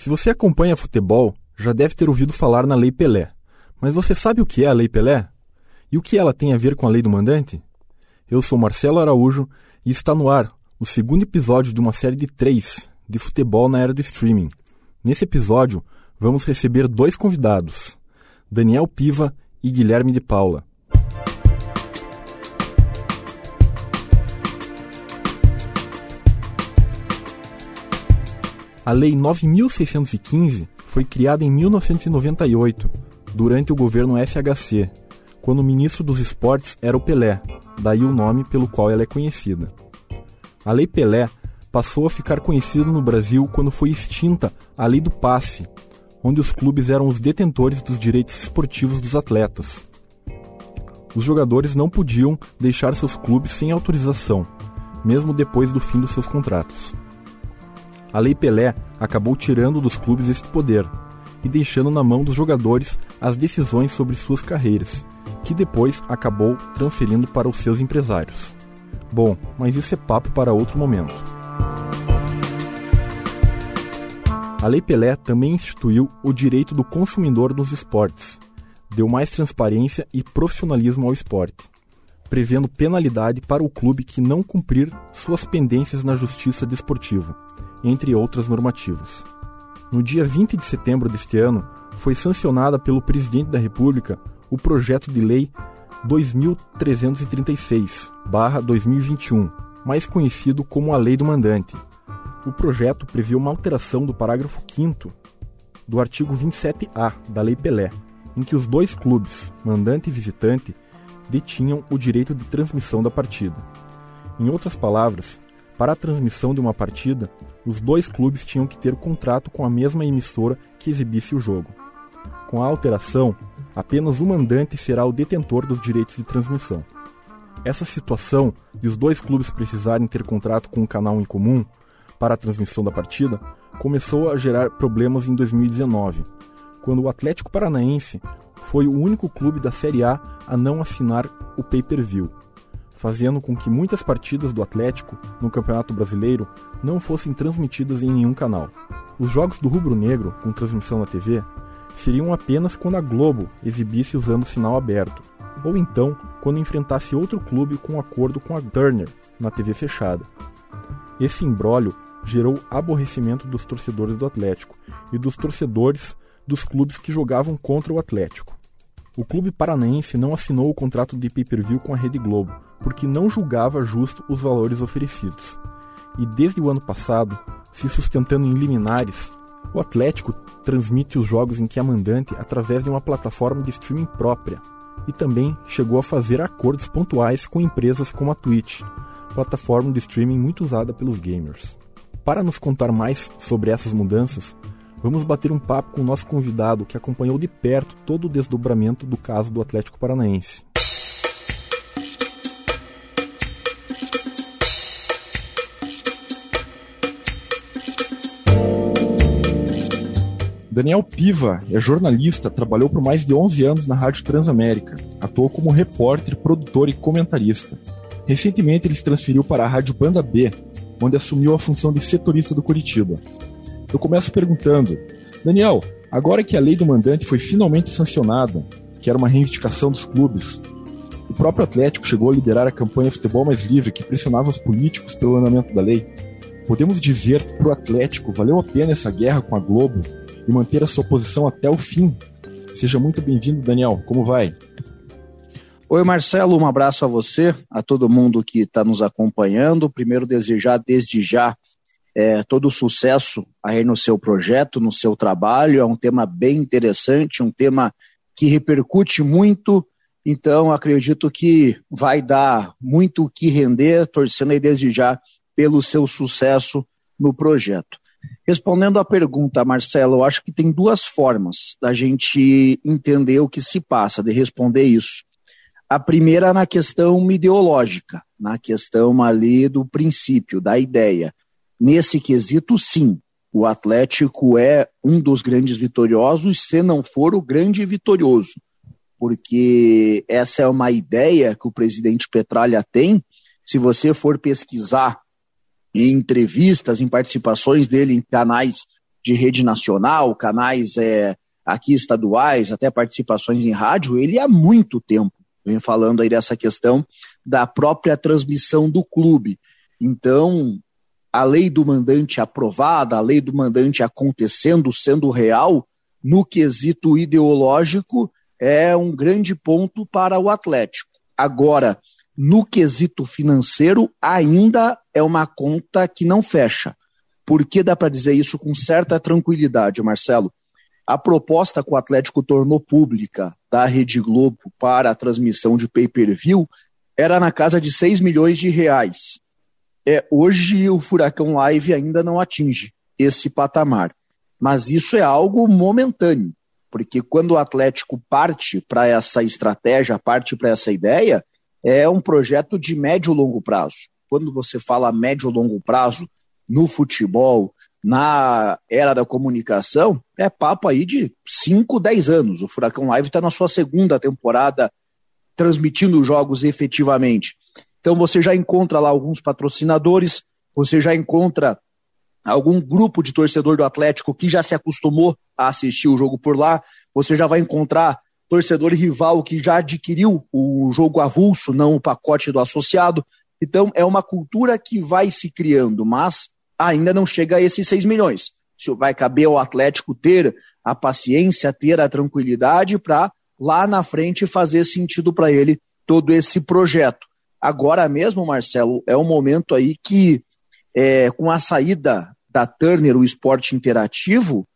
Se você acompanha futebol, já deve ter ouvido falar na Lei Pelé. Mas você sabe o que é a Lei Pelé? E o que ela tem a ver com a Lei do Mandante? Eu sou Marcelo Araújo e está no ar o segundo episódio de uma série de três de futebol na era do streaming. Nesse episódio, vamos receber dois convidados, Daniel Piva e Guilherme de Paula. A Lei 9615 foi criada em 1998, durante o governo FHC, quando o ministro dos esportes era o Pelé, daí o nome pelo qual ela é conhecida. A Lei Pelé passou a ficar conhecida no Brasil quando foi extinta a Lei do Passe, onde os clubes eram os detentores dos direitos esportivos dos atletas. Os jogadores não podiam deixar seus clubes sem autorização, mesmo depois do fim dos seus contratos. A Lei Pelé acabou tirando dos clubes esse poder e deixando na mão dos jogadores as decisões sobre suas carreiras, que depois acabou transferindo para os seus empresários. Bom, mas isso é papo para outro momento. A Lei Pelé também instituiu o direito do consumidor nos esportes, deu mais transparência e profissionalismo ao esporte, prevendo penalidade para o clube que não cumprir suas pendências na justiça desportiva entre outras normativas. No dia 20 de setembro deste ano, foi sancionada pelo Presidente da República o projeto de lei 2336/2021, mais conhecido como a Lei do Mandante. O projeto previa uma alteração do parágrafo 5 do artigo 27A da Lei Pelé, em que os dois clubes, mandante e visitante, detinham o direito de transmissão da partida. Em outras palavras, para a transmissão de uma partida, os dois clubes tinham que ter contrato com a mesma emissora que exibisse o jogo. Com a alteração, apenas o mandante será o detentor dos direitos de transmissão. Essa situação de os dois clubes precisarem ter contrato com um canal em comum para a transmissão da partida começou a gerar problemas em 2019, quando o Atlético Paranaense foi o único clube da Série A a não assinar o pay-per-view fazendo com que muitas partidas do Atlético no Campeonato Brasileiro não fossem transmitidas em nenhum canal. Os jogos do Rubro Negro, com transmissão na TV, seriam apenas quando a Globo exibisse usando sinal aberto, ou então quando enfrentasse outro clube com acordo com a Turner na TV fechada. Esse imbróglio gerou aborrecimento dos torcedores do Atlético e dos torcedores dos clubes que jogavam contra o Atlético. O clube paranaense não assinou o contrato de pay-per-view com a Rede Globo, porque não julgava justo os valores oferecidos. E desde o ano passado, se sustentando em liminares, o Atlético transmite os jogos em que é mandante através de uma plataforma de streaming própria e também chegou a fazer acordos pontuais com empresas como a Twitch, plataforma de streaming muito usada pelos gamers. Para nos contar mais sobre essas mudanças, Vamos bater um papo com o nosso convidado que acompanhou de perto todo o desdobramento do caso do Atlético Paranaense. Daniel Piva é jornalista, trabalhou por mais de 11 anos na Rádio Transamérica, atuou como repórter, produtor e comentarista. Recentemente ele se transferiu para a Rádio Banda B, onde assumiu a função de setorista do Curitiba. Eu começo perguntando, Daniel, agora que a lei do mandante foi finalmente sancionada, que era uma reivindicação dos clubes, o próprio Atlético chegou a liderar a campanha Futebol Mais Livre, que pressionava os políticos pelo andamento da lei. Podemos dizer que para o Atlético valeu a pena essa guerra com a Globo e manter a sua posição até o fim. Seja muito bem-vindo, Daniel. Como vai? Oi, Marcelo. Um abraço a você, a todo mundo que está nos acompanhando. Primeiro, desejar desde já é, todo o sucesso aí no seu projeto, no seu trabalho. É um tema bem interessante, um tema que repercute muito. Então, acredito que vai dar muito o que render, torcendo aí desde já pelo seu sucesso no projeto. Respondendo à pergunta, Marcelo, eu acho que tem duas formas da gente entender o que se passa, de responder isso. A primeira na questão ideológica, na questão ali do princípio, da ideia. Nesse quesito, sim, o Atlético é um dos grandes vitoriosos, se não for o grande vitorioso, porque essa é uma ideia que o presidente Petralha tem. Se você for pesquisar em entrevistas, em participações dele em canais de rede nacional, canais é, aqui estaduais, até participações em rádio, ele há muito tempo vem falando aí dessa questão da própria transmissão do clube. Então, a lei do mandante aprovada, a lei do mandante acontecendo, sendo real, no quesito ideológico, é um grande ponto para o Atlético. Agora, no quesito financeiro, ainda é uma conta que não fecha. Por que dá para dizer isso com certa tranquilidade, Marcelo? A proposta que o Atlético tornou pública da Rede Globo para a transmissão de pay-per-view era na casa de 6 milhões de reais. É, hoje o Furacão Live ainda não atinge esse patamar. Mas isso é algo momentâneo, porque quando o Atlético parte para essa estratégia, parte para essa ideia, é um projeto de médio e longo prazo. Quando você fala médio e longo prazo no futebol, na era da comunicação, é papo aí de 5, 10 anos. O Furacão Live está na sua segunda temporada transmitindo jogos efetivamente. Então você já encontra lá alguns patrocinadores, você já encontra algum grupo de torcedor do Atlético que já se acostumou a assistir o jogo por lá, você já vai encontrar torcedor rival que já adquiriu o jogo avulso, não o pacote do associado. Então, é uma cultura que vai se criando, mas ainda não chega a esses 6 milhões. Se vai caber ao Atlético ter a paciência, ter a tranquilidade para lá na frente fazer sentido para ele todo esse projeto. Agora mesmo, Marcelo, é um momento aí que, é, com a saída da Turner, o esporte interativo,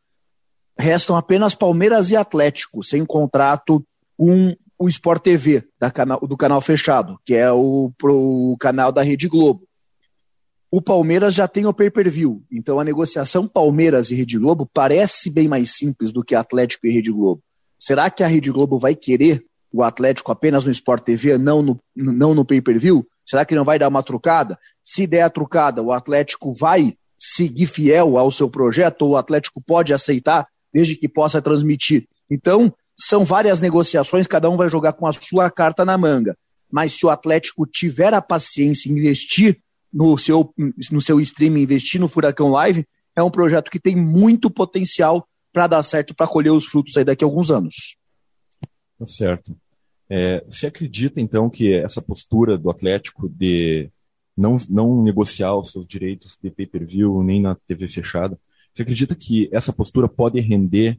restam apenas Palmeiras e Atlético, sem contrato com o Sport TV canal, do canal fechado, que é o pro canal da Rede Globo. O Palmeiras já tem o pay-per-view, então a negociação Palmeiras e Rede Globo parece bem mais simples do que Atlético e Rede Globo. Será que a Rede Globo vai querer o Atlético apenas no Sport TV, não no, não no pay-per-view? Será que não vai dar uma trucada? Se der a trucada, o Atlético vai seguir fiel ao seu projeto, ou o Atlético pode aceitar desde que possa transmitir. Então, são várias negociações, cada um vai jogar com a sua carta na manga. Mas se o Atlético tiver a paciência em investir no seu, no seu streaming, investir no Furacão Live, é um projeto que tem muito potencial para dar certo, para colher os frutos aí daqui a alguns anos. Tá certo. É, você acredita, então, que essa postura do Atlético de não, não negociar os seus direitos de pay-per-view nem na TV fechada, você acredita que essa postura pode render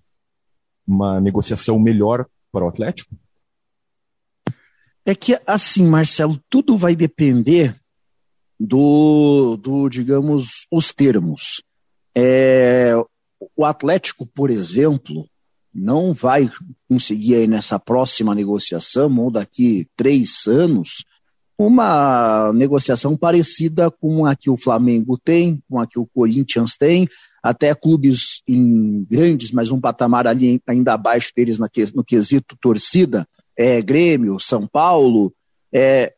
uma negociação melhor para o Atlético? É que, assim, Marcelo, tudo vai depender do, do digamos, os termos. É, o Atlético, por exemplo, não vai conseguir aí nessa próxima negociação, ou daqui três anos, uma negociação parecida com a que o Flamengo tem, com a que o Corinthians tem, até clubes em grandes, mas um patamar ali ainda abaixo deles no quesito torcida, é, Grêmio, São Paulo, é,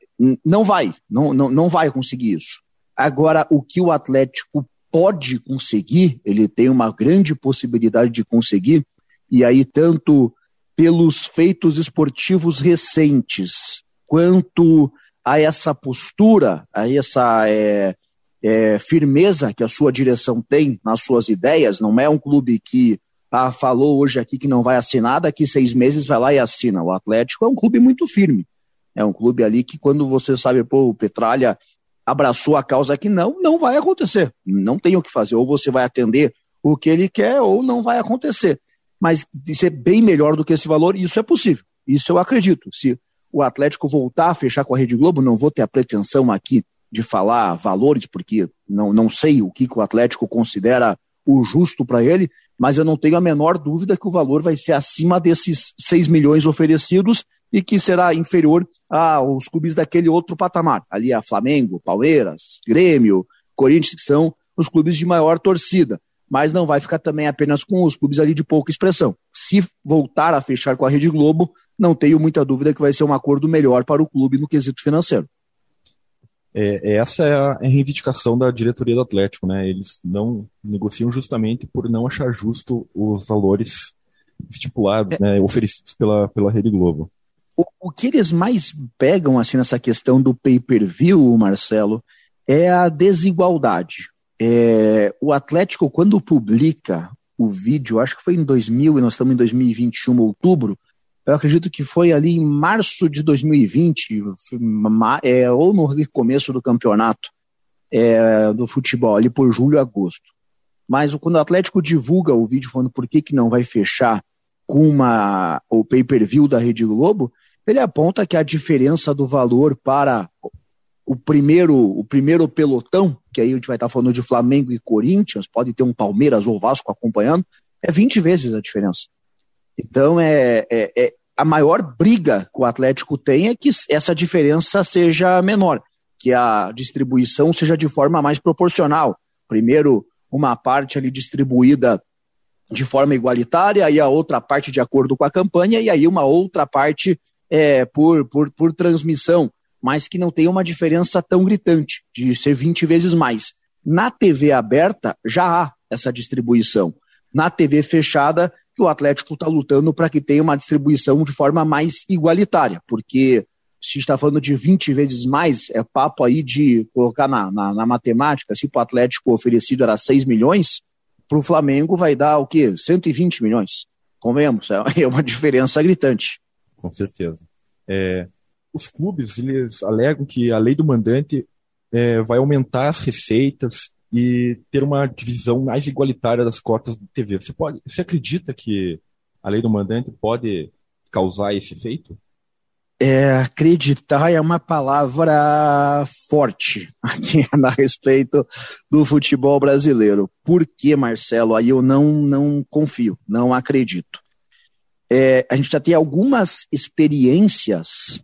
não vai, não, não, não vai conseguir isso. Agora, o que o Atlético pode conseguir, ele tem uma grande possibilidade de conseguir, e aí tanto pelos feitos esportivos recentes, quanto a essa postura, a essa é, é, firmeza que a sua direção tem nas suas ideias, não é um clube que ah, falou hoje aqui que não vai assinar, daqui seis meses vai lá e assina. O Atlético é um clube muito firme. É um clube ali que quando você sabe, pô, o Petralha abraçou a causa que não, não vai acontecer. Não tem o que fazer. Ou você vai atender o que ele quer, ou não vai acontecer. Mas de ser bem melhor do que esse valor, isso é possível. Isso eu acredito. Se o Atlético voltar a fechar com a Rede Globo, não vou ter a pretensão aqui de falar valores, porque não, não sei o que, que o Atlético considera o justo para ele, mas eu não tenho a menor dúvida que o valor vai ser acima desses 6 milhões oferecidos e que será inferior aos clubes daquele outro patamar. Ali a Flamengo, Palmeiras, Grêmio, Corinthians, que são os clubes de maior torcida. Mas não vai ficar também apenas com os clubes ali de pouca expressão. Se voltar a fechar com a Rede Globo, não tenho muita dúvida que vai ser um acordo melhor para o clube no quesito financeiro. É, essa é a reivindicação da diretoria do Atlético, né? Eles não negociam justamente por não achar justo os valores estipulados, é. né, oferecidos pela, pela Rede Globo. O, o que eles mais pegam assim nessa questão do pay-per-view, Marcelo, é a desigualdade. É, o Atlético, quando publica o vídeo, acho que foi em 2000 e nós estamos em 2021, outubro. Eu acredito que foi ali em março de 2020, é, ou no começo do campeonato é, do futebol, ali por julho, agosto. Mas quando o Atlético divulga o vídeo falando por que, que não vai fechar com uma, o pay-per-view da Rede Globo, ele aponta que a diferença do valor para o primeiro, o primeiro pelotão, que aí a gente vai estar falando de Flamengo e Corinthians, pode ter um Palmeiras ou Vasco acompanhando, é 20 vezes a diferença. Então é, é, é a maior briga que o Atlético tem é que essa diferença seja menor, que a distribuição seja de forma mais proporcional. Primeiro uma parte ali distribuída de forma igualitária e a outra parte de acordo com a campanha e aí uma outra parte é, por, por, por transmissão, mas que não tem uma diferença tão gritante, de ser 20 vezes mais. Na TV aberta já há essa distribuição. Na TV fechada, que o Atlético está lutando para que tenha uma distribuição de forma mais igualitária, porque se está falando de 20 vezes mais, é papo aí de colocar na, na, na matemática, se o Atlético oferecido era 6 milhões, para o Flamengo vai dar o quê? 120 milhões. Convenhamos, é, uma diferença gritante. Com certeza. É, os clubes, eles alegam que a lei do mandante é, vai aumentar as receitas e ter uma divisão mais igualitária das cotas de TV. Você, pode, você acredita que a lei do mandante pode causar esse efeito? É, acreditar é uma palavra forte aqui a respeito do futebol brasileiro. Por que, Marcelo? Aí eu não, não confio, não acredito. É, a gente já tem algumas experiências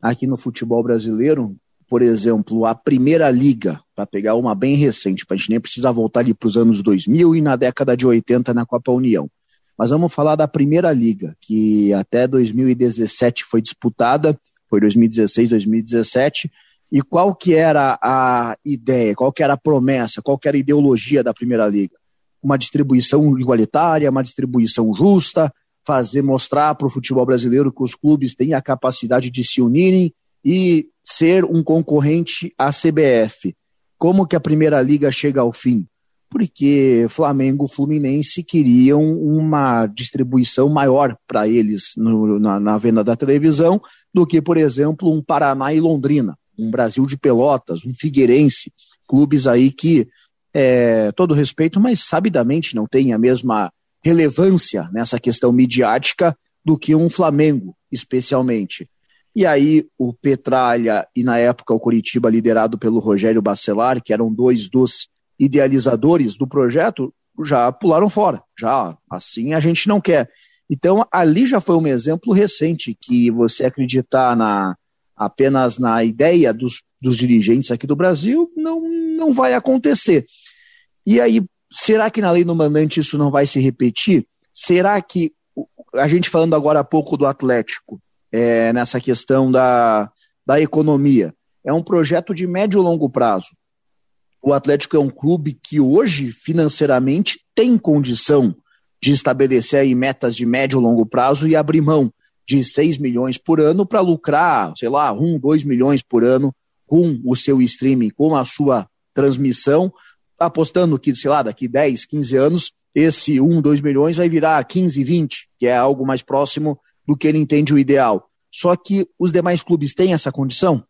aqui no futebol brasileiro, por exemplo, a Primeira Liga, para pegar uma bem recente, para a gente nem precisar voltar ali para os anos 2000 e na década de 80 na Copa União. Mas vamos falar da Primeira Liga, que até 2017 foi disputada, foi 2016, 2017. E qual que era a ideia, qual que era a promessa, qual que era a ideologia da Primeira Liga? Uma distribuição igualitária, uma distribuição justa, fazer mostrar para o futebol brasileiro que os clubes têm a capacidade de se unirem e ser um concorrente à CBF. Como que a Primeira Liga chega ao fim? porque Flamengo e Fluminense queriam uma distribuição maior para eles no, na, na, venda da televisão do que, por exemplo, um Paraná e Londrina, um Brasil de Pelotas, um Figueirense, clubes aí que, é, todo respeito, mas sabidamente não têm a mesma relevância nessa questão midiática do que um Flamengo, especialmente. E aí o Petralha e na época o Curitiba liderado pelo Rogério Bacelar, que eram dois dos idealizadores do projeto já pularam fora. Já assim a gente não quer. Então ali já foi um exemplo recente que você acreditar na apenas na ideia dos, dos dirigentes aqui do Brasil não, não vai acontecer. E aí, será que na lei do mandante isso não vai se repetir? Será que a gente falando agora há pouco do Atlético, é, nessa questão da, da economia, é um projeto de médio e longo prazo o Atlético é um clube que hoje, financeiramente, tem condição de estabelecer aí metas de médio e longo prazo e abrir mão de 6 milhões por ano para lucrar, sei lá, 1, 2 milhões por ano com o seu streaming, com a sua transmissão, apostando que, sei lá, daqui 10, 15 anos, esse 1, 2 milhões vai virar 15, 20, que é algo mais próximo do que ele entende o ideal. Só que os demais clubes têm essa condição?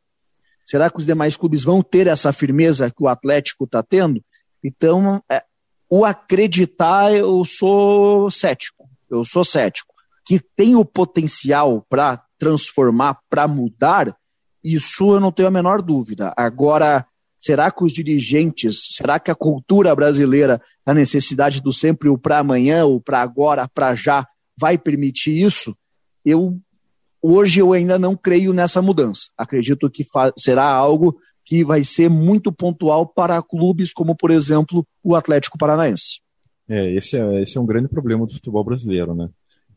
Será que os demais clubes vão ter essa firmeza que o Atlético está tendo? Então, é, o acreditar, eu sou cético. Eu sou cético. Que tem o potencial para transformar, para mudar, isso eu não tenho a menor dúvida. Agora, será que os dirigentes, será que a cultura brasileira, a necessidade do sempre o para amanhã, o para agora, para já, vai permitir isso? Eu Hoje eu ainda não creio nessa mudança. Acredito que será algo que vai ser muito pontual para clubes como, por exemplo, o Atlético Paranaense. É, esse é, esse é um grande problema do futebol brasileiro, né?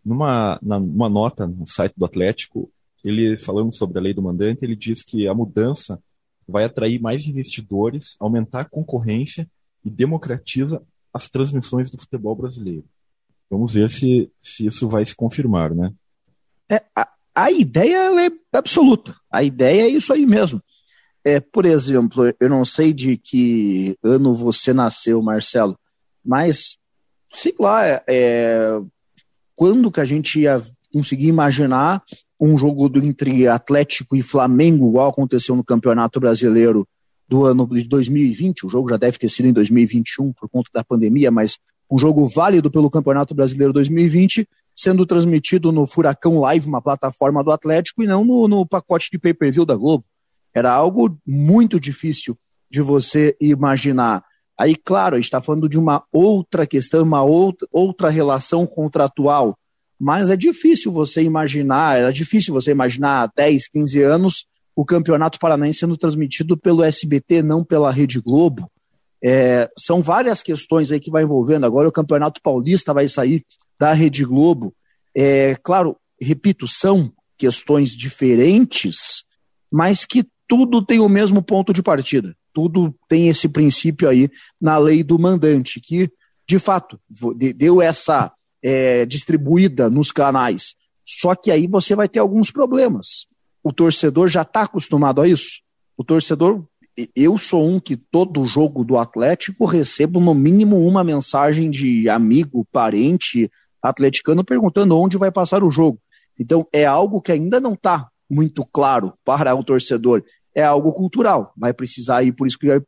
Numa, numa nota no site do Atlético, ele falando sobre a lei do mandante, ele diz que a mudança vai atrair mais investidores, aumentar a concorrência e democratiza as transmissões do futebol brasileiro. Vamos ver se, se isso vai se confirmar, né? É, a, a ideia é absoluta. A ideia é isso aí mesmo. É, por exemplo, eu não sei de que ano você nasceu, Marcelo, mas sei lá, é, é, quando que a gente ia conseguir imaginar um jogo do, entre Atlético e Flamengo, igual aconteceu no Campeonato Brasileiro do ano de 2020, o jogo já deve ter sido em 2021 por conta da pandemia, mas um jogo válido pelo Campeonato Brasileiro 2020, sendo transmitido no Furacão Live, uma plataforma do Atlético, e não no, no pacote de pay-per-view da Globo. Era algo muito difícil de você imaginar. Aí, claro, a gente está falando de uma outra questão, uma outra, outra relação contratual, mas é difícil você imaginar, era difícil você imaginar há 10, 15 anos o Campeonato Paranaense sendo transmitido pelo SBT, não pela Rede Globo. É, são várias questões aí que vai envolvendo. Agora o Campeonato Paulista vai sair da Rede Globo. É, claro, repito, são questões diferentes, mas que tudo tem o mesmo ponto de partida. Tudo tem esse princípio aí na lei do mandante, que, de fato, deu essa é, distribuída nos canais. Só que aí você vai ter alguns problemas o torcedor já está acostumado a isso. O torcedor, eu sou um que todo jogo do Atlético recebo no mínimo uma mensagem de amigo, parente atleticano perguntando onde vai passar o jogo. Então é algo que ainda não está muito claro para o torcedor. É algo cultural. Vai precisar ir, por isso que eu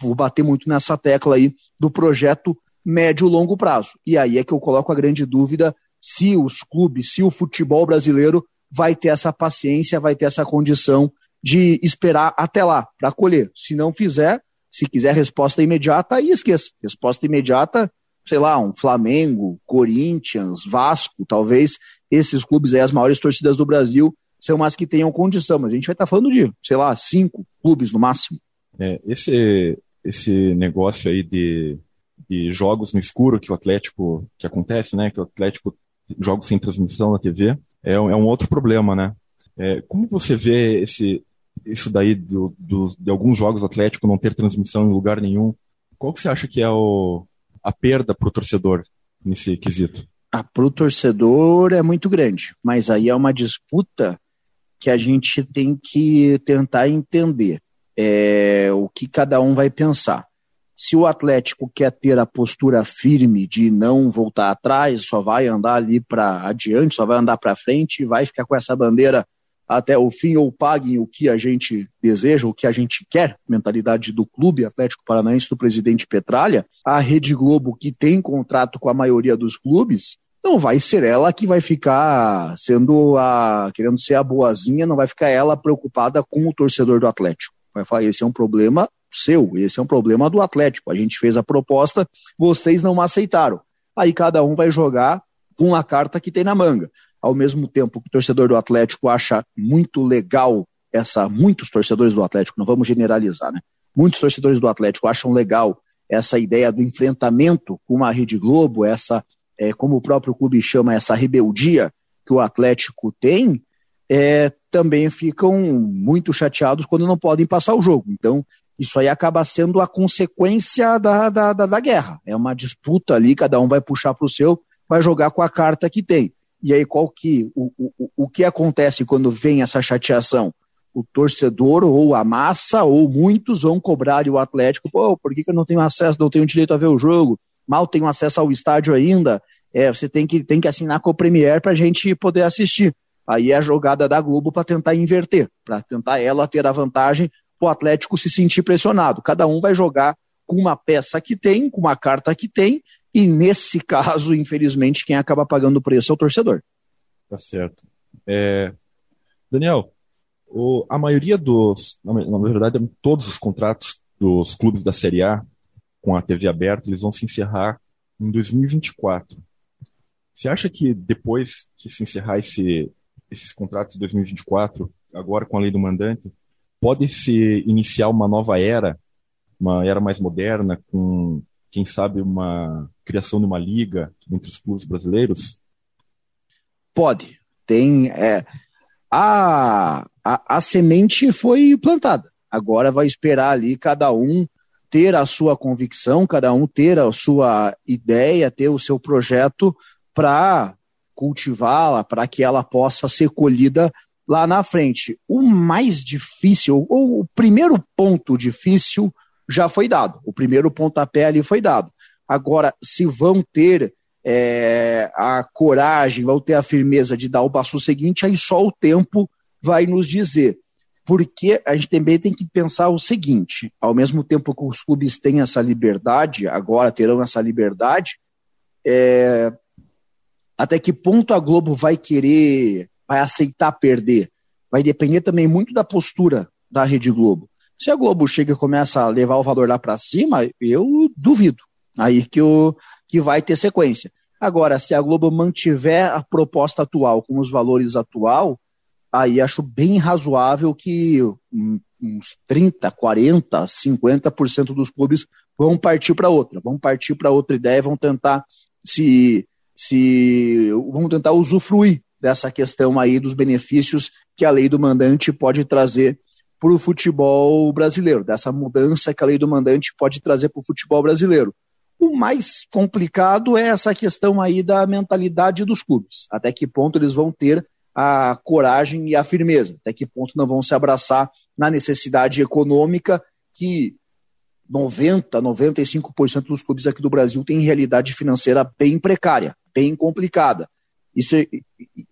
vou bater muito nessa tecla aí do projeto médio longo prazo. E aí é que eu coloco a grande dúvida se os clubes, se o futebol brasileiro vai ter essa paciência, vai ter essa condição de esperar até lá para colher. Se não fizer, se quiser resposta imediata, aí esqueça. Resposta imediata, sei lá, um Flamengo, Corinthians, Vasco, talvez esses clubes aí, as maiores torcidas do Brasil, são as que tenham condição. Mas a gente vai estar tá falando de, sei lá, cinco clubes no máximo. É, esse, esse negócio aí de, de jogos no escuro que o Atlético, que acontece, né? Que o Atlético jogos sem transmissão na TV, é é um outro problema, né? É, como você vê esse, isso daí do, do, de alguns jogos Atlético não ter transmissão em lugar nenhum? Qual que você acha que é o, a perda para o torcedor nesse quesito? Ah, para o torcedor é muito grande, mas aí é uma disputa que a gente tem que tentar entender é, o que cada um vai pensar se o Atlético quer ter a postura firme de não voltar atrás, só vai andar ali para adiante, só vai andar para frente, vai ficar com essa bandeira até o fim ou paguem o que a gente deseja, o que a gente quer, mentalidade do clube Atlético Paranaense do presidente Petralha, a Rede Globo, que tem contrato com a maioria dos clubes, não vai ser ela que vai ficar sendo a querendo ser a boazinha, não vai ficar ela preocupada com o torcedor do Atlético. Vai falar, esse é um problema seu, esse é um problema do Atlético. A gente fez a proposta, vocês não aceitaram. Aí cada um vai jogar com a carta que tem na manga. Ao mesmo tempo que o torcedor do Atlético acha muito legal essa, muitos torcedores do Atlético, não vamos generalizar, né? Muitos torcedores do Atlético acham legal essa ideia do enfrentamento com a Rede Globo, essa, é, como o próprio clube chama, essa rebeldia que o Atlético tem, é, também ficam muito chateados quando não podem passar o jogo. Então, isso aí acaba sendo a consequência da, da, da, da guerra. É uma disputa ali, cada um vai puxar para o seu, vai jogar com a carta que tem. E aí, qual que o, o, o que acontece quando vem essa chateação? O torcedor, ou a massa, ou muitos vão cobrar o Atlético, pô, por que, que eu não tenho acesso, não tenho direito a ver o jogo? Mal tenho acesso ao estádio ainda. É, você tem que, tem que assinar com o Premier para a gente poder assistir. Aí é a jogada da Globo para tentar inverter, para tentar ela ter a vantagem o Atlético se sentir pressionado. Cada um vai jogar com uma peça que tem, com uma carta que tem, e nesse caso, infelizmente, quem acaba pagando o preço é o torcedor. Tá certo. É... Daniel, o, a maioria dos, na verdade, todos os contratos dos clubes da Série A com a TV aberta, eles vão se encerrar em 2024. Você acha que depois que se encerrar esse, esses contratos de 2024, agora com a lei do mandante, pode se iniciar uma nova era, uma era mais moderna, com, quem sabe, uma criação de uma liga entre os clubes brasileiros? Pode. Tem. É, a, a, a semente foi plantada. Agora vai esperar ali cada um ter a sua convicção, cada um ter a sua ideia, ter o seu projeto para cultivá-la, para que ela possa ser colhida lá na frente. O mais difícil, ou o primeiro ponto difícil já foi dado. O primeiro pontapé ali foi dado. Agora, se vão ter é, a coragem, vão ter a firmeza de dar o passo seguinte, aí só o tempo vai nos dizer. Porque a gente também tem que pensar o seguinte: ao mesmo tempo que os clubes têm essa liberdade, agora terão essa liberdade, é, até que ponto a Globo vai querer, vai aceitar perder? Vai depender também muito da postura da Rede Globo. Se a Globo chega e começa a levar o valor lá para cima, eu duvido. Aí que, o, que vai ter sequência. Agora, se a Globo mantiver a proposta atual com os valores atual, aí acho bem razoável que uns 30, 40, 50% dos clubes vão partir para outra, vão partir para outra ideia, vão tentar se se vão tentar usufruir dessa questão aí dos benefícios que a lei do mandante pode trazer para o futebol brasileiro, dessa mudança que a lei do mandante pode trazer para o futebol brasileiro. O mais complicado é essa questão aí da mentalidade dos clubes. Até que ponto eles vão ter a coragem e a firmeza? Até que ponto não vão se abraçar na necessidade econômica que 90, 95% dos clubes aqui do Brasil têm realidade financeira bem precária, bem complicada. Isso,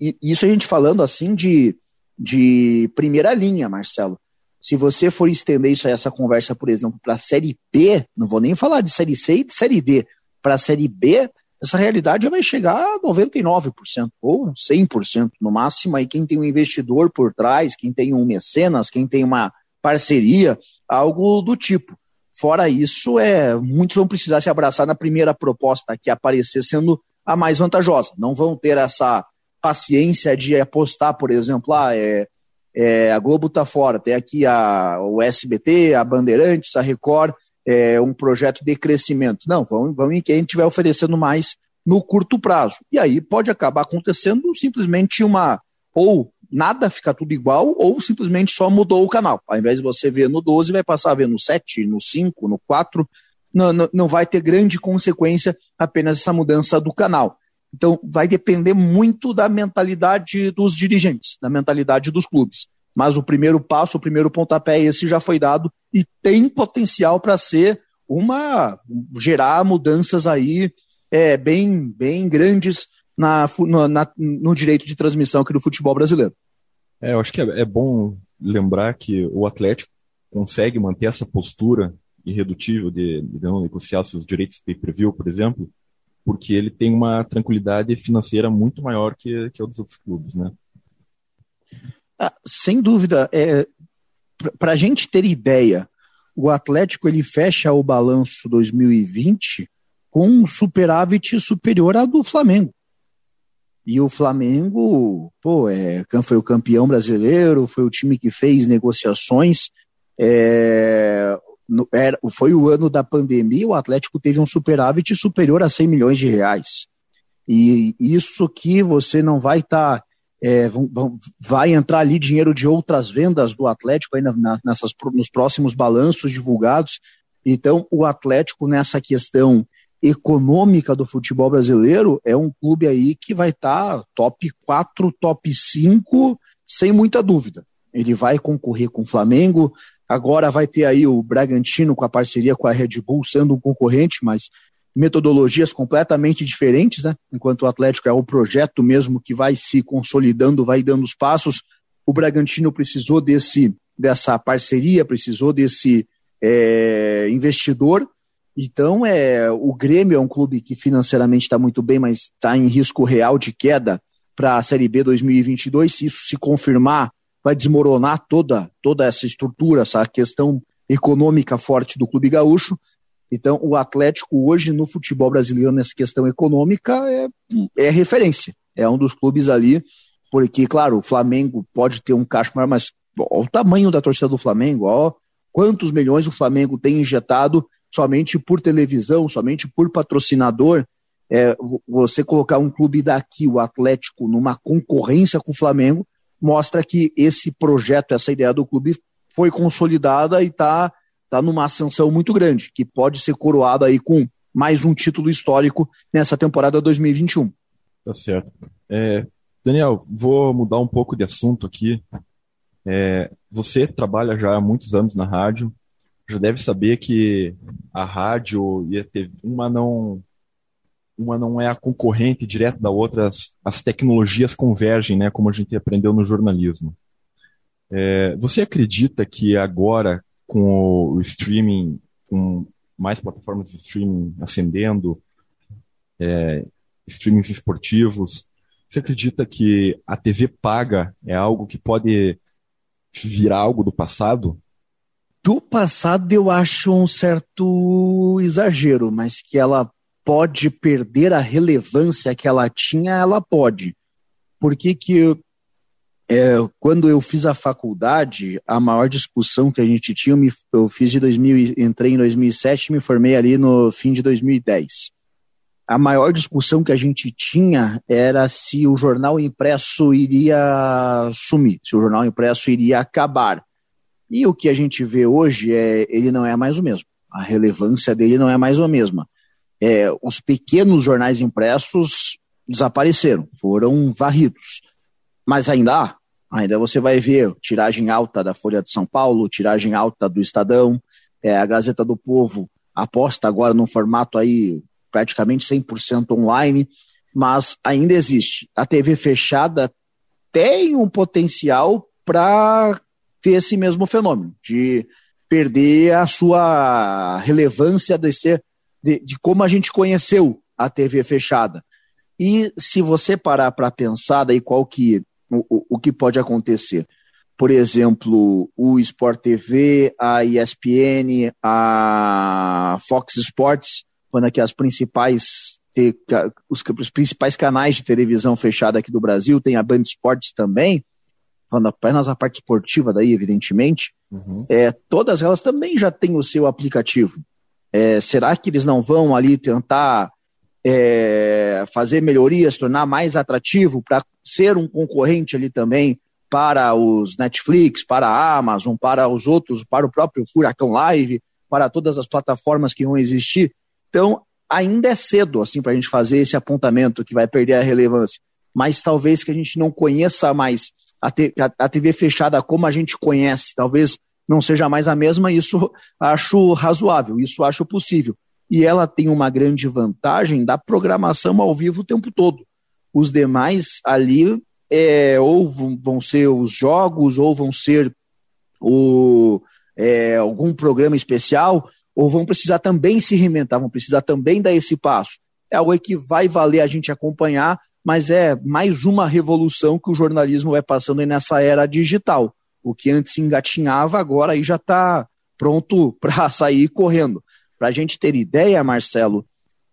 isso a gente falando assim de, de primeira linha, Marcelo. Se você for estender isso aí, essa conversa, por exemplo, para a Série B, não vou nem falar de Série C e de Série D, para a Série B, essa realidade vai chegar a 99% ou 100% no máximo. Aí quem tem um investidor por trás, quem tem um mecenas, quem tem uma parceria, algo do tipo. Fora isso, é, muitos vão precisar se abraçar na primeira proposta que aparecer sendo a mais vantajosa. Não vão ter essa paciência de apostar, por exemplo, ah, é, é, a Globo está fora, tem aqui a, o SBT, a Bandeirantes, a Record, é, um projeto de crescimento. Não, vamos, vamos em quem estiver oferecendo mais no curto prazo. E aí pode acabar acontecendo simplesmente uma ou nada, fica tudo igual, ou simplesmente só mudou o canal. Ao invés de você ver no 12, vai passar a ver no 7, no 5, no 4. Não, não, não vai ter grande consequência apenas essa mudança do canal. Então, vai depender muito da mentalidade dos dirigentes, da mentalidade dos clubes. Mas o primeiro passo, o primeiro pontapé, esse já foi dado e tem potencial para ser uma. gerar mudanças aí é, bem, bem grandes na, na, no direito de transmissão aqui do futebol brasileiro. É, eu acho que é, é bom lembrar que o Atlético consegue manter essa postura irredutível de, de não negociar seus direitos de pay-per-view, por exemplo, porque ele tem uma tranquilidade financeira muito maior que, que a dos outros clubes, né? Ah, sem dúvida. É, Para a gente ter ideia, o Atlético ele fecha o balanço 2020 com um superávit superior ao do Flamengo. E o Flamengo, pô, é, foi o campeão brasileiro, foi o time que fez negociações. É, no, era, foi o ano da pandemia, o Atlético teve um superávit superior a 100 milhões de reais. E isso que você não vai estar. Tá, é, vai entrar ali dinheiro de outras vendas do Atlético aí na, nessas, nos próximos balanços divulgados. Então, o Atlético, nessa questão econômica do futebol brasileiro, é um clube aí que vai estar tá top 4, top 5, sem muita dúvida. Ele vai concorrer com o Flamengo, agora vai ter aí o Bragantino com a parceria com a Red Bull sendo um concorrente, mas metodologias completamente diferentes, né? Enquanto o Atlético é o projeto mesmo que vai se consolidando, vai dando os passos, o Bragantino precisou desse dessa parceria, precisou desse é, investidor então, é, o Grêmio é um clube que financeiramente está muito bem, mas está em risco real de queda para a Série B 2022. Se isso se confirmar, vai desmoronar toda, toda essa estrutura, essa questão econômica forte do Clube Gaúcho. Então, o Atlético hoje no futebol brasileiro, nessa questão econômica, é, é referência. É um dos clubes ali, porque, claro, o Flamengo pode ter um caixa maior, mas ó, o tamanho da torcida do Flamengo, ó, quantos milhões o Flamengo tem injetado somente por televisão, somente por patrocinador, é, você colocar um clube daqui, o Atlético, numa concorrência com o Flamengo, mostra que esse projeto, essa ideia do clube foi consolidada e está tá numa ascensão muito grande, que pode ser coroada aí com mais um título histórico nessa temporada 2021. Tá certo. É, Daniel, vou mudar um pouco de assunto aqui. É, você trabalha já há muitos anos na rádio, já deve saber que a rádio e a TV, uma não uma não é a concorrente direta da outra, as, as tecnologias convergem, né, como a gente aprendeu no jornalismo. É, você acredita que agora, com o streaming, com mais plataformas de streaming ascendendo, é, streamings esportivos, você acredita que a TV paga é algo que pode virar algo do passado? Do passado eu acho um certo exagero, mas que ela pode perder a relevância que ela tinha, ela pode. Por que, que é, quando eu fiz a faculdade, a maior discussão que a gente tinha, eu fiz de 2000, entrei em 2007 e me formei ali no fim de 2010. A maior discussão que a gente tinha era se o jornal impresso iria sumir, se o jornal impresso iria acabar. E o que a gente vê hoje é ele não é mais o mesmo. A relevância dele não é mais a mesma. É, os pequenos jornais impressos desapareceram, foram varridos. Mas ainda há. Ainda você vai ver tiragem alta da Folha de São Paulo, tiragem alta do Estadão, é, a Gazeta do Povo aposta agora num formato aí praticamente 100% online, mas ainda existe. A TV fechada tem um potencial para ter esse mesmo fenômeno, de perder a sua relevância de, ser, de, de como a gente conheceu a TV fechada. E se você parar para pensar daí qual que o, o que pode acontecer, por exemplo, o Sport TV, a ESPN, a Fox Sports, quando aqui as principais os, os, principais canais de televisão fechada aqui do Brasil, tem a Band Esportes também, falando apenas a parte esportiva daí, evidentemente, uhum. é, todas elas também já têm o seu aplicativo. É, será que eles não vão ali tentar é, fazer melhorias, tornar mais atrativo para ser um concorrente ali também para os Netflix, para a Amazon, para os outros, para o próprio Furacão Live, para todas as plataformas que vão existir? Então, ainda é cedo assim para a gente fazer esse apontamento que vai perder a relevância, mas talvez que a gente não conheça mais a, a, a TV fechada como a gente conhece, talvez não seja mais a mesma, isso acho razoável, isso acho possível. E ela tem uma grande vantagem da programação ao vivo o tempo todo. Os demais ali é, ou vão ser os jogos, ou vão ser o, é, algum programa especial, ou vão precisar também se reinventar, vão precisar também dar esse passo. É algo que vai valer a gente acompanhar, mas é mais uma revolução que o jornalismo vai passando nessa era digital. O que antes engatinhava, agora aí já está pronto para sair correndo. Para a gente ter ideia, Marcelo,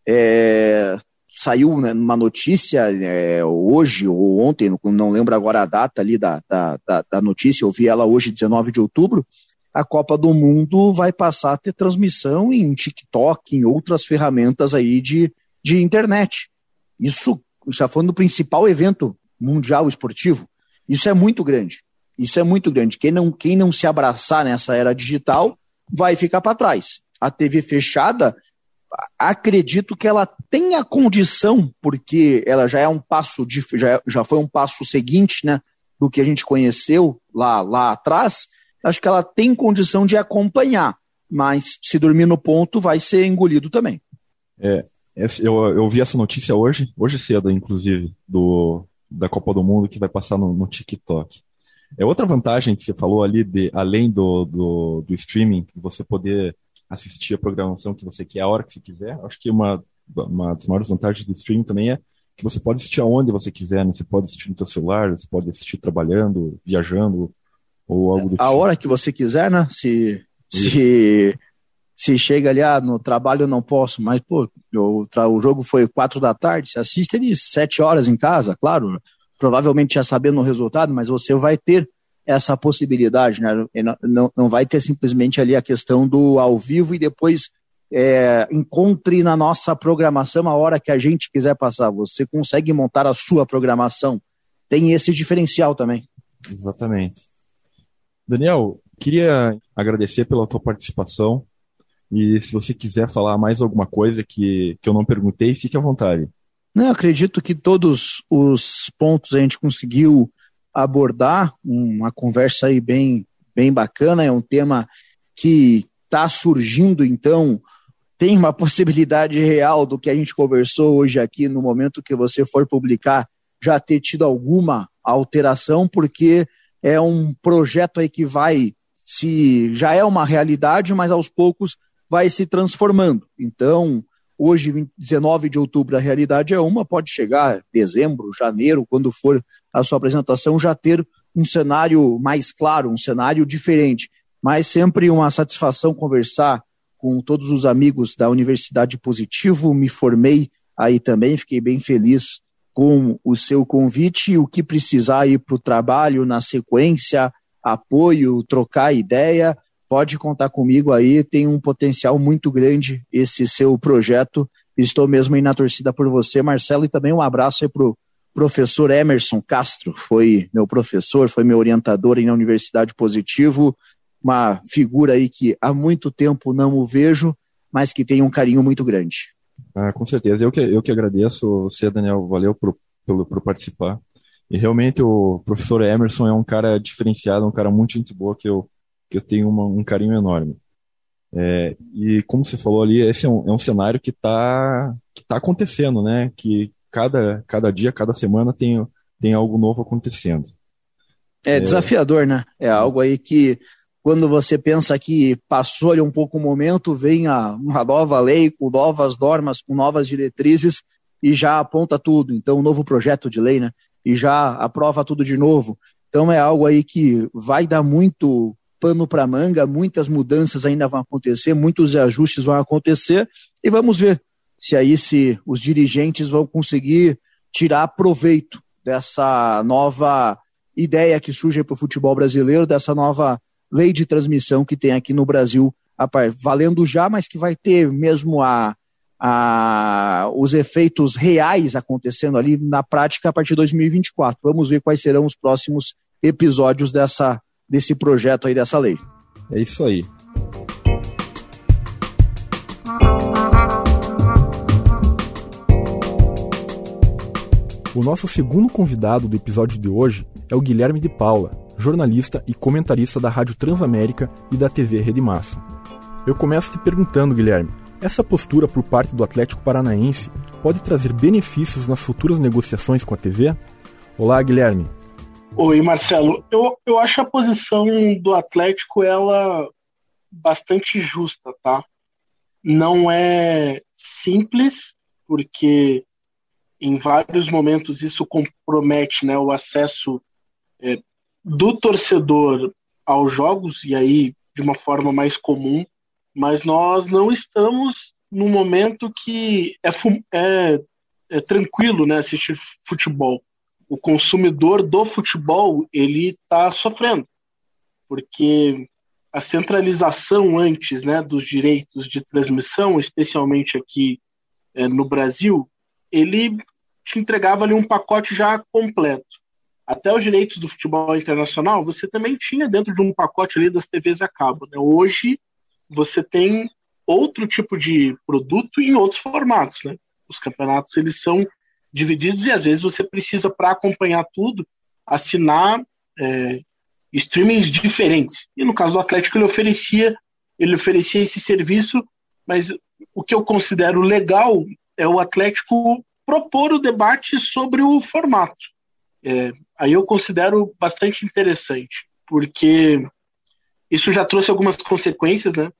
é, saiu né, uma notícia é, hoje ou ontem, não lembro agora a data ali da, da, da, notícia, eu vi ela hoje, 19 de outubro, a Copa do Mundo vai passar a ter transmissão em TikTok, em outras ferramentas aí de, de internet. Isso está falando do principal evento mundial esportivo. Isso é muito grande. Isso é muito grande. Quem não, quem não se abraçar nessa era digital vai ficar para trás. A TV fechada, acredito que ela tenha condição, porque ela já é um passo, de, já, já foi um passo seguinte, né, do que a gente conheceu lá, lá atrás. Acho que ela tem condição de acompanhar, mas se dormir no ponto, vai ser engolido também. É, eu, eu vi essa notícia hoje, hoje cedo, inclusive, do, da Copa do Mundo que vai passar no, no TikTok. É outra vantagem que você falou ali, de, além do, do, do streaming, você poder assistir a programação que você quer a hora que você quiser. Acho que uma, uma das maiores vantagens do streaming também é que você pode assistir aonde você quiser, né? Você pode assistir no seu celular, você pode assistir trabalhando, viajando, ou algo do a tipo. A hora que você quiser, né? Se, se se chega ali, ah, no trabalho eu não posso, mas, pô, o, o jogo foi quatro da tarde, você assiste ele sete horas em casa, claro, provavelmente já sabendo o resultado, mas você vai ter essa possibilidade, né? Não, não vai ter simplesmente ali a questão do ao vivo e depois é, encontre na nossa programação a hora que a gente quiser passar. Você consegue montar a sua programação. Tem esse diferencial também. Exatamente. Daniel, queria agradecer pela tua participação. E se você quiser falar mais alguma coisa que, que eu não perguntei, fique à vontade. Não, acredito que todos os pontos a gente conseguiu abordar, uma conversa aí bem, bem bacana, é um tema que está surgindo, então, tem uma possibilidade real do que a gente conversou hoje aqui, no momento que você for publicar, já ter tido alguma alteração, porque é um projeto aí que vai se já é uma realidade, mas aos poucos vai se transformando. Então, hoje, 19 de outubro, a realidade é uma, pode chegar dezembro, janeiro, quando for a sua apresentação, já ter um cenário mais claro, um cenário diferente. Mas sempre uma satisfação conversar com todos os amigos da Universidade Positivo. Me formei aí também, fiquei bem feliz com o seu convite. O que precisar ir para o trabalho na sequência, apoio, trocar ideia, pode contar comigo aí. Tem um potencial muito grande esse seu projeto. Estou mesmo aí na torcida por você, Marcelo, e também um abraço aí para o professor Emerson Castro, foi meu professor, foi meu orientador aí na Universidade Positivo, uma figura aí que há muito tempo não o vejo, mas que tem um carinho muito grande. Ah, com certeza. Eu que, eu que agradeço. Você, Daniel, valeu por, por, por participar. E realmente o professor Emerson é um cara diferenciado, um cara muito gente boa que eu, que eu tenho uma, um carinho enorme. É, e como você falou ali, esse é um, é um cenário que está que tá acontecendo, né? Que cada, cada dia, cada semana tem, tem algo novo acontecendo. É, é desafiador, né? É algo aí que quando você pensa que passou ali um pouco o momento, vem a, uma nova lei com novas normas, com novas diretrizes e já aponta tudo. Então, um novo projeto de lei, né? E já aprova tudo de novo. Então, é algo aí que vai dar muito pano para manga, muitas mudanças ainda vão acontecer, muitos ajustes vão acontecer e vamos ver se aí se os dirigentes vão conseguir tirar proveito dessa nova ideia que surge para o futebol brasileiro, dessa nova lei de transmissão que tem aqui no Brasil, valendo já, mas que vai ter mesmo a, a, os efeitos reais acontecendo ali na prática a partir de 2024. Vamos ver quais serão os próximos episódios dessa, desse projeto aí, dessa lei. É isso aí. O nosso segundo convidado do episódio de hoje é o Guilherme de Paula, jornalista e comentarista da Rádio Transamérica e da TV Rede Massa. Eu começo te perguntando, Guilherme, essa postura por parte do Atlético Paranaense pode trazer benefícios nas futuras negociações com a TV? Olá, Guilherme. Oi, Marcelo. Eu, eu acho a posição do Atlético ela bastante justa, tá? Não é simples, porque em vários momentos isso compromete né, o acesso é, do torcedor aos jogos, e aí de uma forma mais comum, mas nós não estamos no momento que é, é, é tranquilo né, assistir futebol. O consumidor do futebol ele está sofrendo, porque a centralização antes né, dos direitos de transmissão, especialmente aqui é, no Brasil, ele te entregava ali um pacote já completo até os direitos do futebol internacional, você também tinha dentro de um pacote ali das TVs a cabo. Né? Hoje, você tem outro tipo de produto em outros formatos. Né? Os campeonatos eles são divididos e às vezes você precisa, para acompanhar tudo, assinar é, streamings diferentes. E no caso do Atlético, ele oferecia, ele oferecia esse serviço, mas o que eu considero legal é o Atlético propor o debate sobre o formato. É, aí eu considero bastante interessante, porque isso já trouxe algumas consequências, né?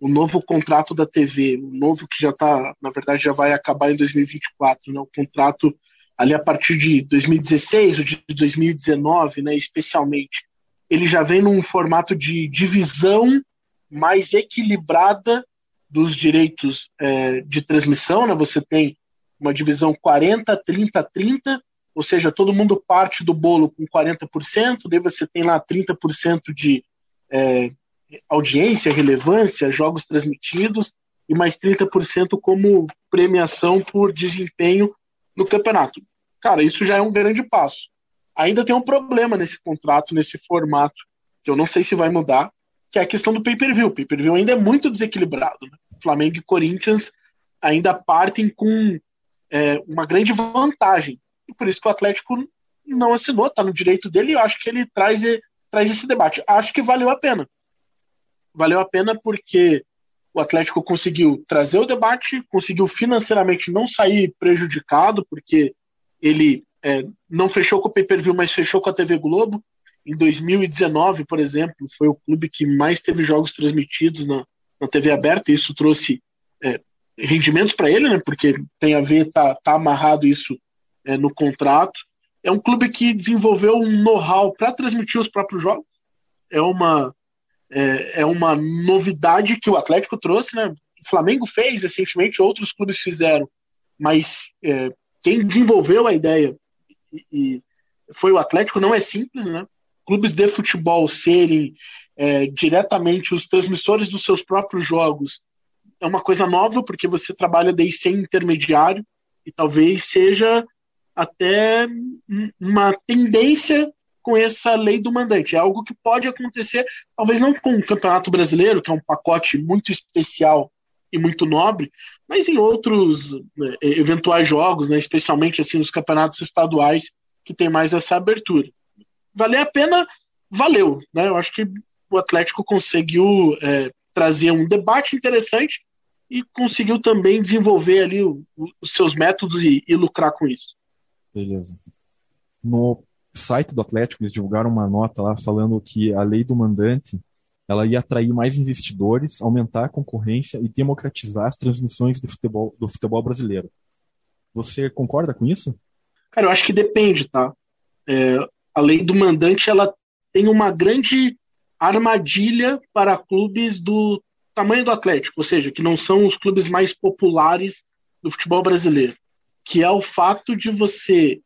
O novo contrato da TV, o novo que já está, na verdade, já vai acabar em 2024, né? O contrato ali a partir de 2016 ou de 2019, né? Especialmente, ele já vem num formato de divisão mais equilibrada dos direitos é, de transmissão, né? Você tem uma divisão 40, 30, 30, ou seja, todo mundo parte do bolo com 40%, daí você tem lá 30% de é, audiência, relevância, jogos transmitidos, e mais 30% como premiação por desempenho no campeonato. Cara, isso já é um grande passo. Ainda tem um problema nesse contrato, nesse formato, que eu não sei se vai mudar, que é a questão do pay-per-view. O pay-per-view ainda é muito desequilibrado. Né? Flamengo e Corinthians ainda partem com é, uma grande vantagem e por isso que o Atlético não assinou, está no direito dele, e eu acho que ele traz, traz esse debate. Acho que valeu a pena. Valeu a pena porque o Atlético conseguiu trazer o debate, conseguiu financeiramente não sair prejudicado, porque ele é, não fechou com o pay-per-view, mas fechou com a TV Globo. Em 2019, por exemplo, foi o clube que mais teve jogos transmitidos na, na TV aberta, e isso trouxe é, rendimentos para ele, né, porque tem a ver, tá, tá amarrado isso é, no contrato. É um clube que desenvolveu um know-how para transmitir os próprios jogos. É uma, é, é, uma novidade que o Atlético trouxe, né? O Flamengo fez recentemente, outros clubes fizeram, mas é, quem desenvolveu a ideia e, e, foi o Atlético, não é simples, né? Clubes de futebol serem é, diretamente os transmissores dos seus próprios jogos é uma coisa nova, porque você trabalha daí sem intermediário, e talvez seja até uma tendência com essa lei do mandante. É algo que pode acontecer, talvez não com o Campeonato Brasileiro, que é um pacote muito especial e muito nobre, mas em outros né, eventuais jogos, né, especialmente assim nos campeonatos estaduais, que tem mais essa abertura. Valer a pena, valeu. Né? Eu acho que o Atlético conseguiu é, trazer um debate interessante e conseguiu também desenvolver ali o, os seus métodos e, e lucrar com isso. Beleza. No site do Atlético, eles divulgaram uma nota lá falando que a lei do mandante ela ia atrair mais investidores, aumentar a concorrência e democratizar as transmissões do futebol, do futebol brasileiro. Você concorda com isso? Cara, eu acho que depende, tá? É, a lei do mandante ela tem uma grande armadilha para clubes do tamanho do Atlético, ou seja, que não são os clubes mais populares do futebol brasileiro, que é o fato de você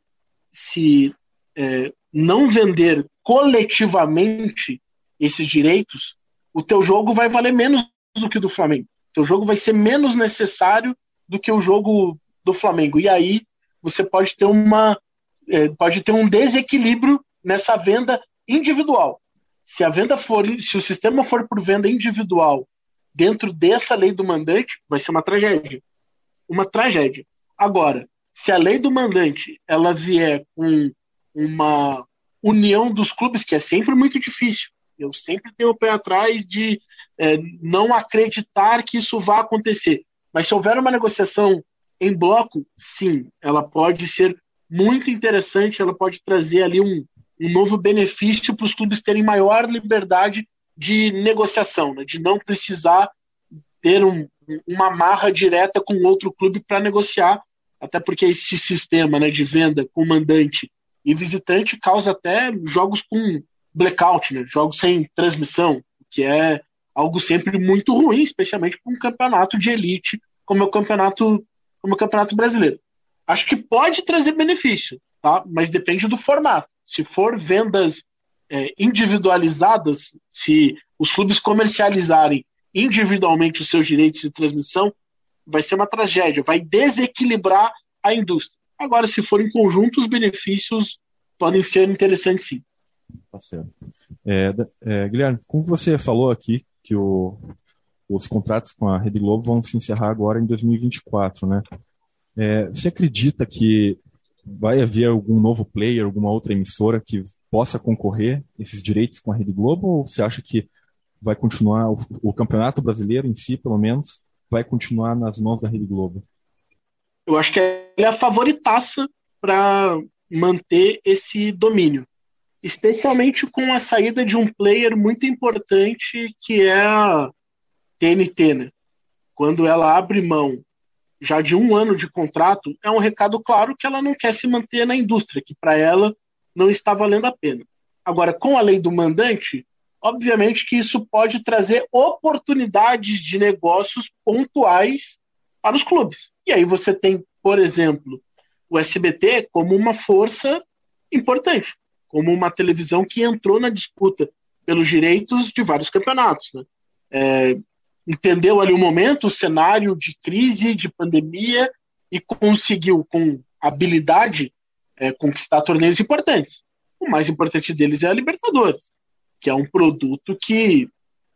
se é, não vender coletivamente esses direitos, o teu jogo vai valer menos do que o do Flamengo. O teu jogo vai ser menos necessário do que o jogo do Flamengo. E aí você pode ter uma é, pode ter um desequilíbrio nessa venda individual. Se a venda for, se o sistema for por venda individual dentro dessa lei do mandante, vai ser uma tragédia. Uma tragédia. Agora, se a lei do mandante ela vier com uma união dos clubes, que é sempre muito difícil, eu sempre tenho o pé atrás de é, não acreditar que isso vá acontecer. Mas se houver uma negociação em bloco, sim, ela pode ser muito interessante, ela pode trazer ali um, um novo benefício para os clubes terem maior liberdade de negociação, né, de não precisar ter um, uma marra direta com outro clube para negociar, até porque esse sistema né, de venda com mandante e visitante causa até jogos com blackout, né, jogos sem transmissão, que é algo sempre muito ruim, especialmente para um campeonato de elite como é o campeonato, como é o campeonato brasileiro. Acho que pode trazer benefício, tá? mas depende do formato. Se for vendas é, individualizadas, se os clubes comercializarem individualmente os seus direitos de transmissão, vai ser uma tragédia, vai desequilibrar a indústria. Agora, se for em conjunto, os benefícios podem ser interessantes sim. Tá certo. É, é, Guilherme, como você falou aqui, que o, os contratos com a Rede Globo vão se encerrar agora em 2024, né? É, você acredita que vai haver algum novo player, alguma outra emissora que possa concorrer esses direitos com a Rede Globo? Ou você acha que vai continuar, o, o campeonato brasileiro em si, pelo menos, vai continuar nas mãos da Rede Globo? Eu acho que é a favoritaça para manter esse domínio. Especialmente com a saída de um player muito importante que é a TNT, né? Quando ela abre mão já de um ano de contrato, é um recado claro que ela não quer se manter na indústria, que para ela não está valendo a pena. Agora, com a lei do mandante, obviamente que isso pode trazer oportunidades de negócios pontuais para os clubes. E aí você tem, por exemplo, o SBT como uma força importante, como uma televisão que entrou na disputa pelos direitos de vários campeonatos. Né? É, entendeu ali o momento, o cenário de crise, de pandemia e conseguiu, com habilidade, é, conquistar torneios importantes. O mais importante deles é a Libertadores, que é um produto que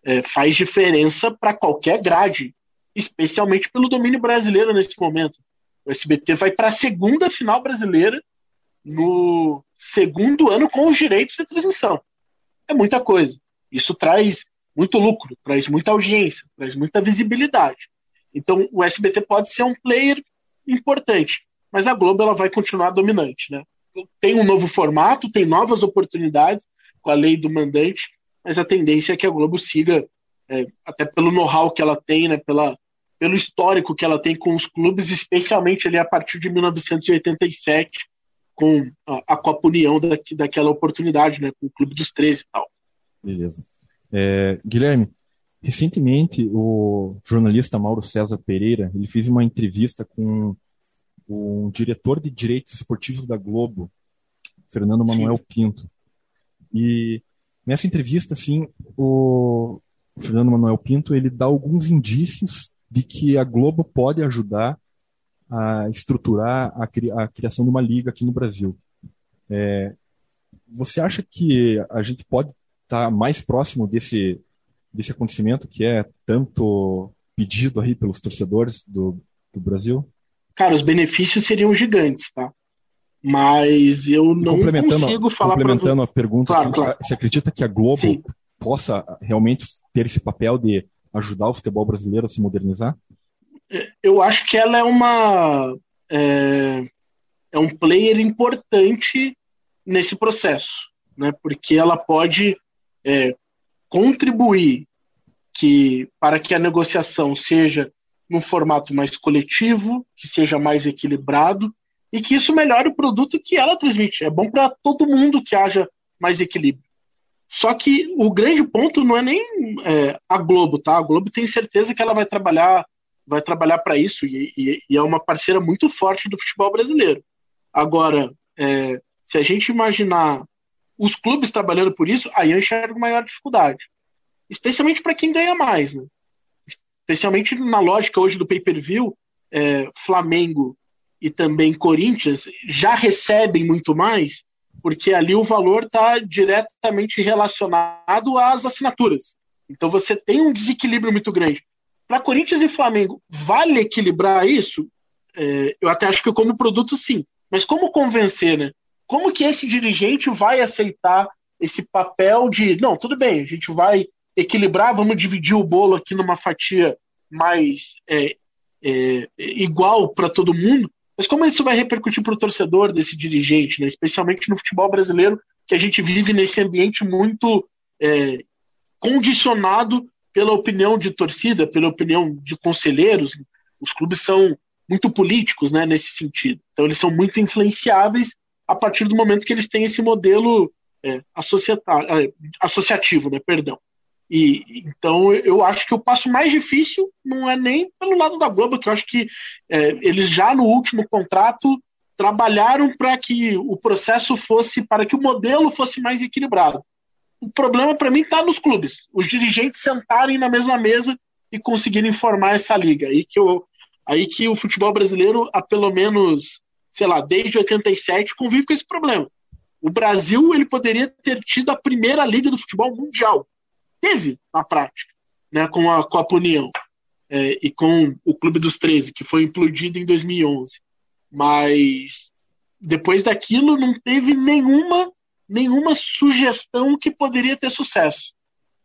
é, faz diferença para qualquer grade, especialmente pelo domínio brasileiro nesse momento. O SBT vai para a segunda final brasileira no segundo ano com os direitos de transmissão. É muita coisa. Isso traz muito lucro, traz muita audiência, traz muita visibilidade. Então, o SBT pode ser um player importante, mas a Globo ela vai continuar dominante, né? Tem um novo formato, tem novas oportunidades com a lei do mandante, mas a tendência é que a Globo siga, é, até pelo know-how que ela tem, né, pela, pelo histórico que ela tem com os clubes, especialmente ali a partir de 1987, com a, a Copa União da, daquela oportunidade, né, com o Clube dos 13 e tal. Beleza. É, Guilherme, recentemente o jornalista Mauro César Pereira ele fez uma entrevista com o diretor de direitos esportivos da Globo, Fernando Manuel Sim. Pinto. E nessa entrevista, assim, o Fernando Manuel Pinto ele dá alguns indícios de que a Globo pode ajudar a estruturar a, cri a criação de uma liga aqui no Brasil. É, você acha que a gente pode estar tá mais próximo desse, desse acontecimento que é tanto pedido aí pelos torcedores do, do Brasil? Cara, os benefícios seriam gigantes, tá? Mas eu não complementando, consigo falar Complementando pra... a pergunta, claro, claro. você acredita que a Globo Sim. possa realmente ter esse papel de ajudar o futebol brasileiro a se modernizar? Eu acho que ela é uma é, é um player importante nesse processo, né? Porque ela pode é, contribuir que, para que a negociação seja num formato mais coletivo, que seja mais equilibrado e que isso melhore o produto que ela transmite. É bom para todo mundo que haja mais equilíbrio. Só que o grande ponto não é nem é, a Globo, tá? A Globo tem certeza que ela vai trabalhar, vai trabalhar para isso e, e, e, é uma parceira muito forte do futebol brasileiro. Agora, é, se a gente imaginar os clubes trabalhando por isso, aí eu enxergo maior dificuldade. Especialmente para quem ganha mais, né? Especialmente na lógica hoje do pay-per-view, é, Flamengo e também Corinthians já recebem muito mais, porque ali o valor está diretamente relacionado às assinaturas. Então você tem um desequilíbrio muito grande. Para Corinthians e Flamengo, vale equilibrar isso? É, eu até acho que como produto sim. Mas como convencer, né? Como que esse dirigente vai aceitar esse papel de, não, tudo bem, a gente vai equilibrar, vamos dividir o bolo aqui numa fatia mais é, é, igual para todo mundo, mas como isso vai repercutir para o torcedor desse dirigente, né? especialmente no futebol brasileiro, que a gente vive nesse ambiente muito é, condicionado pela opinião de torcida, pela opinião de conselheiros. Os clubes são muito políticos né, nesse sentido. Então, eles são muito influenciáveis a partir do momento que eles têm esse modelo é, é, associativo, né, perdão. E então eu acho que o passo mais difícil não é nem pelo lado da Globo, que eu acho que é, eles já no último contrato trabalharam para que o processo fosse, para que o modelo fosse mais equilibrado. O problema para mim está nos clubes, os dirigentes sentarem na mesma mesa e conseguirem formar essa liga. Aí que, eu, aí que o futebol brasileiro, há pelo menos sei lá, desde 87, convive com esse problema. O Brasil ele poderia ter tido a primeira liga do futebol mundial. Teve, na prática, né, com a Copa União é, e com o Clube dos 13, que foi implodido em 2011. Mas depois daquilo não teve nenhuma, nenhuma sugestão que poderia ter sucesso.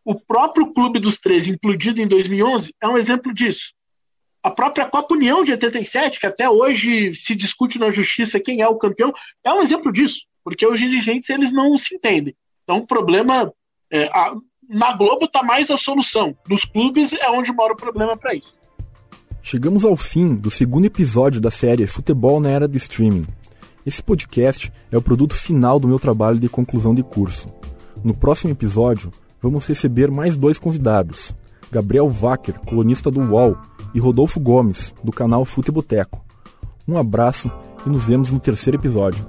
O próprio Clube dos 13, implodido em 2011, é um exemplo disso a própria Copa União de 87, que até hoje se discute na justiça quem é o campeão, é um exemplo disso, porque os dirigentes eles não se entendem. Então o problema é, a, na Globo está mais a solução, nos clubes é onde mora o problema para isso. Chegamos ao fim do segundo episódio da série Futebol na Era do Streaming. Esse podcast é o produto final do meu trabalho de conclusão de curso. No próximo episódio, vamos receber mais dois convidados: Gabriel Wacker, colunista do UOL, e Rodolfo Gomes, do canal Futeboteco. Um abraço e nos vemos no terceiro episódio.